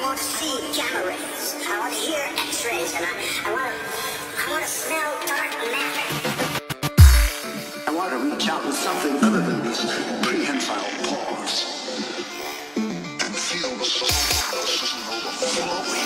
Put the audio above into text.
I want to see gamma rays. I want to hear X-rays, and I, I want to, I want to smell dark matter. I want to reach out with something other than these prehensile paws and feel the soul system overflowing.